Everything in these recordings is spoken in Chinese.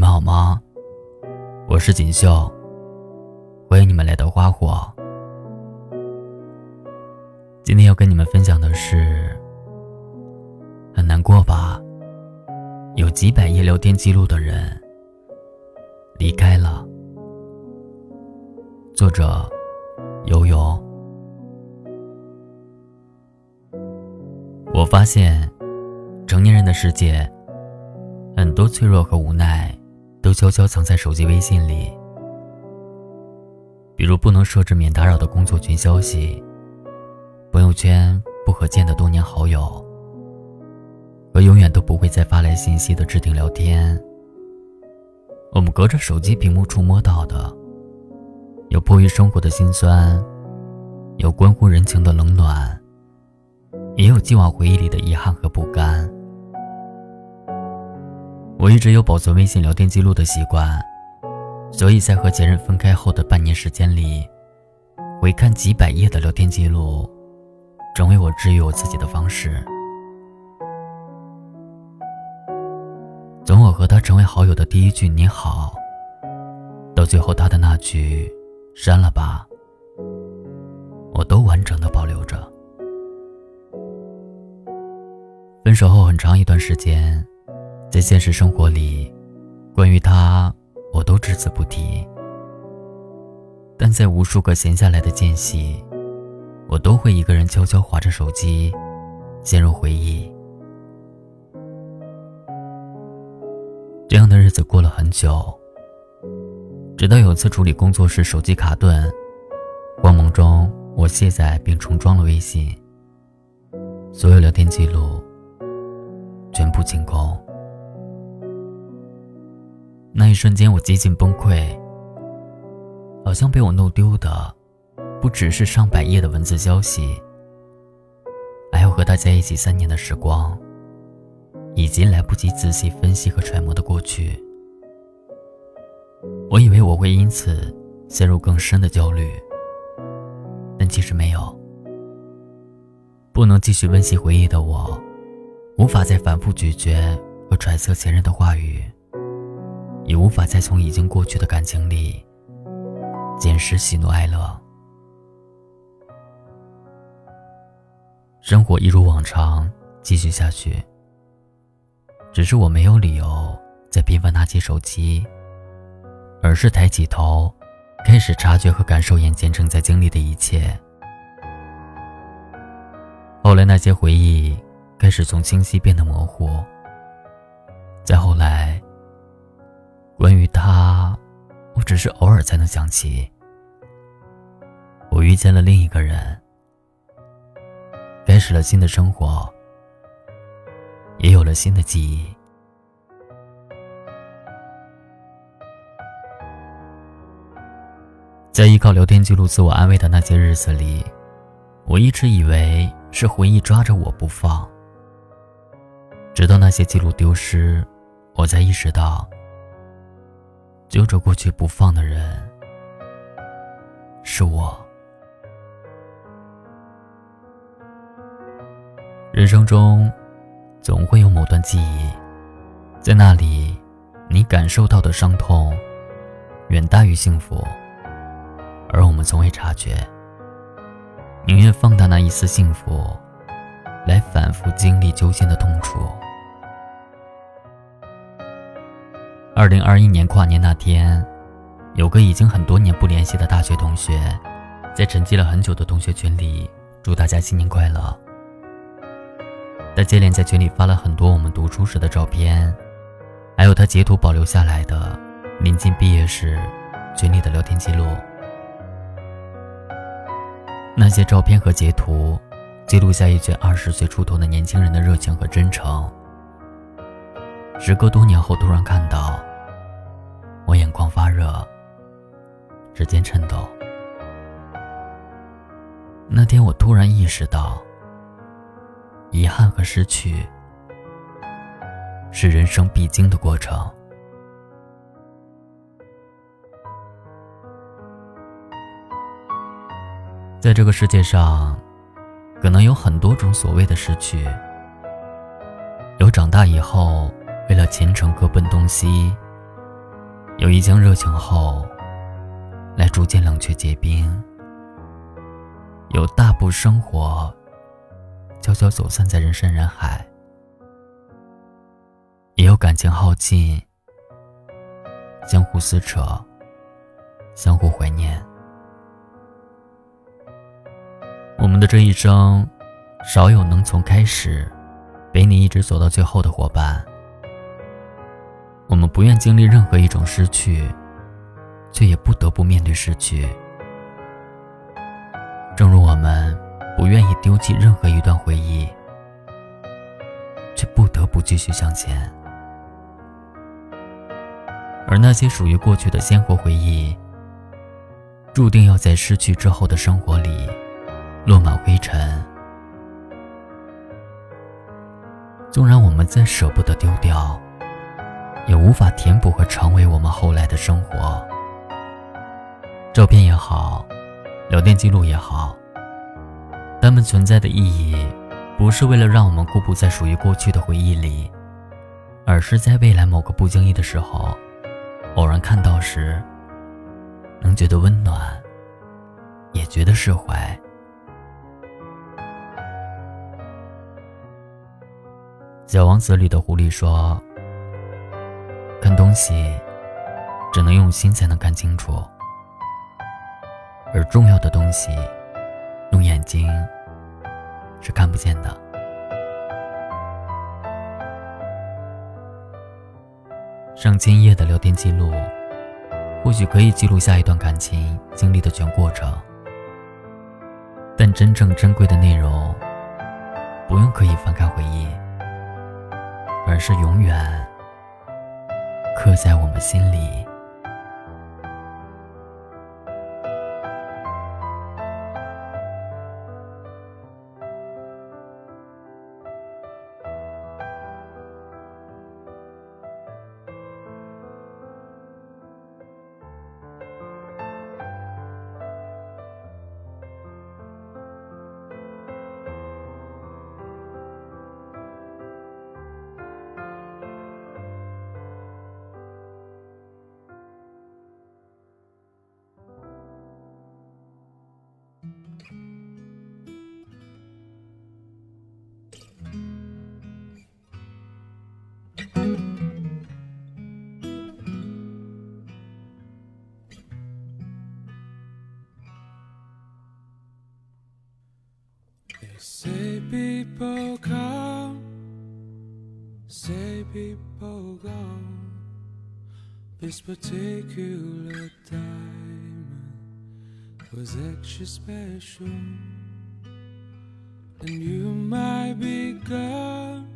你们好吗？我是锦绣，欢迎你们来到花火。今天要跟你们分享的是，很难过吧？有几百页聊天记录的人离开了。作者：悠悠。我发现，成年人的世界。很多脆弱和无奈，都悄悄藏在手机微信里。比如不能设置免打扰的工作群消息，朋友圈不可见的多年好友，和永远都不会再发来信息的置顶聊天。我们隔着手机屏幕触摸到的，有迫于生活的辛酸，有关乎人情的冷暖，也有既往回忆里的遗憾和不甘。我一直有保存微信聊天记录的习惯，所以在和前任分开后的半年时间里，回看几百页的聊天记录，成为我治愈我自己的方式。从我和他成为好友的第一句“你好”，到最后他的那句“删了吧”，我都完整的保留着。分手后很长一段时间。在现实生活里，关于他，我都只字不提。但在无数个闲下来的间隙，我都会一个人悄悄划着手机，陷入回忆。这样的日子过了很久，直到有次处理工作时手机卡顿，慌忙中我卸载并重装了微信，所有聊天记录全部清空。那一瞬间，我几近崩溃。好像被我弄丢的，不只是上百页的文字消息，还有和他在一起三年的时光，以及来不及仔细分析和揣摩的过去。我以为我会因此陷入更深的焦虑，但其实没有。不能继续温习回忆的我，无法再反复咀嚼和揣测前任的话语。也无法再从已经过去的感情里捡拾喜怒哀乐。生活一如往常继续下去，只是我没有理由再频繁拿起手机，而是抬起头，开始察觉和感受眼前正在经历的一切。后来，那些回忆开始从清晰变得模糊，再后来。关于他，我只是偶尔才能想起。我遇见了另一个人，开始了新的生活，也有了新的记忆。在依靠聊天记录自我安慰的那些日子里，我一直以为是回忆抓着我不放，直到那些记录丢失，我才意识到。揪着过去不放的人，是我。人生中，总会有某段记忆，在那里，你感受到的伤痛，远大于幸福，而我们从未察觉，宁愿放大那一丝幸福，来反复经历揪心的痛楚。二零二一年跨年那天，有个已经很多年不联系的大学同学，在沉寂了很久的同学群里祝大家新年快乐。他接连在群里发了很多我们读书时的照片，还有他截图保留下来的临近毕业时群里的聊天记录。那些照片和截图，记录下一群二十岁出头的年轻人的热情和真诚。时隔多年后，突然看到。我眼眶发热，指尖颤抖。那天，我突然意识到，遗憾和失去是人生必经的过程。在这个世界上，可能有很多种所谓的失去，有长大以后为了前程各奔东西。有一腔热情后，来逐渐冷却结冰；有大步生活，悄悄走散在人山人海；也有感情耗尽，相互撕扯，相互怀念。我们的这一生，少有能从开始陪你一直走到最后的伙伴。我们不愿经历任何一种失去，却也不得不面对失去。正如我们不愿意丢弃任何一段回忆，却不得不继续向前。而那些属于过去的鲜活回忆，注定要在失去之后的生活里落满灰尘。纵然我们再舍不得丢掉。也无法填补和成为我们后来的生活。照片也好，聊天记录也好，它们存在的意义，不是为了让我们固步在属于过去的回忆里，而是在未来某个不经意的时候，偶然看到时，能觉得温暖，也觉得释怀。《小王子》里的狐狸说。看东西，只能用心才能看清楚，而重要的东西，用眼睛是看不见的。上千页的聊天记录，或许可以记录下一段感情经历的全过程，但真正珍贵的内容，不用刻意翻开回忆，而是永远。刻在我们心里。Say people come, say people go. This particular diamond was extra special, and you might be gone.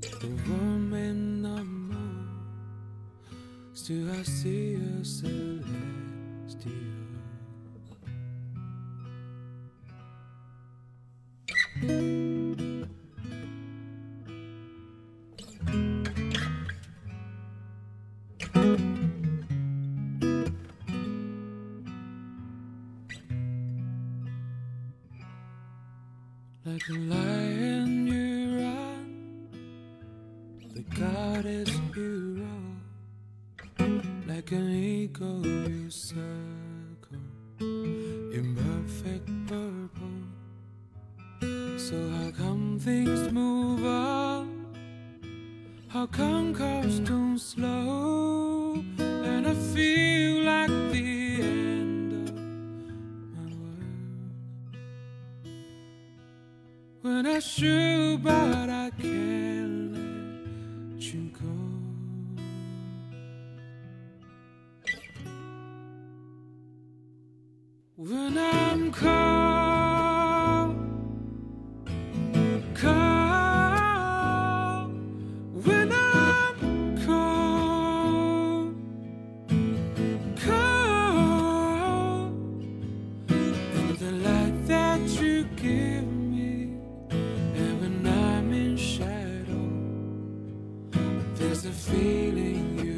The woman no more. Still, I see a Like a lion you run, the goddess you roll. Like an eagle you circle in perfect purple. So how come things move on? How come cars don't slow? And I feel I shoot, but I can't let you go. When I'm cold, there's a feeling you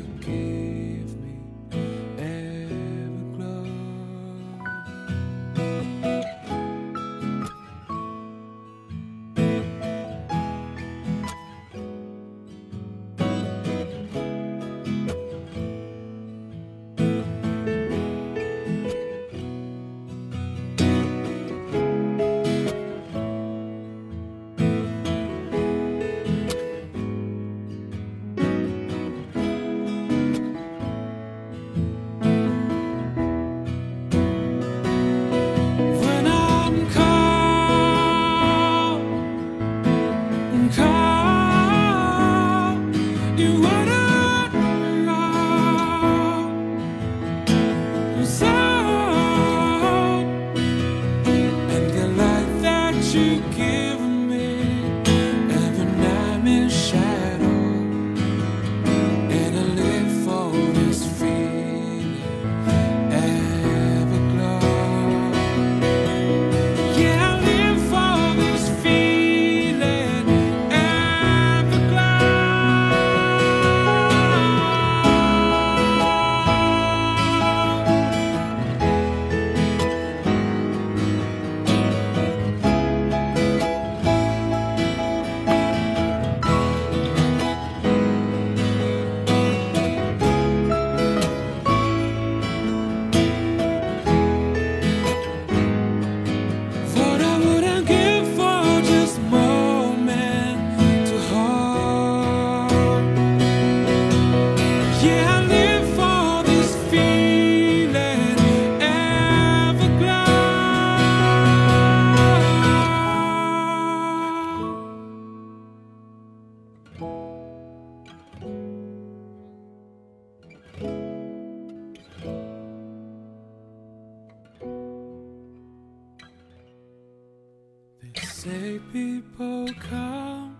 say people come,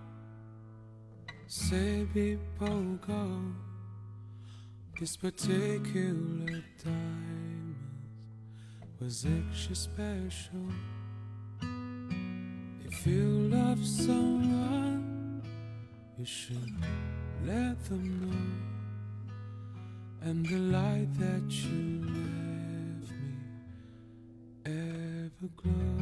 say people go. This particular diamond was extra special. If you love someone, you should let them know. And the light that you left me ever glow.